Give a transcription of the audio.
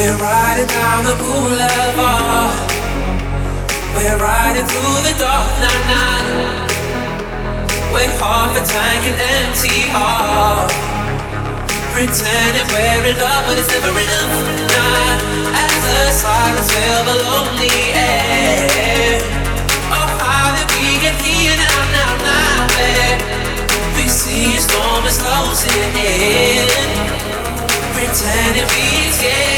We're riding down the boulevard. We're riding through the dark night, night. With half a tank and empty heart. Pretending we're in love, but it's never enough. Nah, as the silence fill the lonely air. Oh, how did we get here now, now, now? Where we see a storm is closing in. Pretending we scared.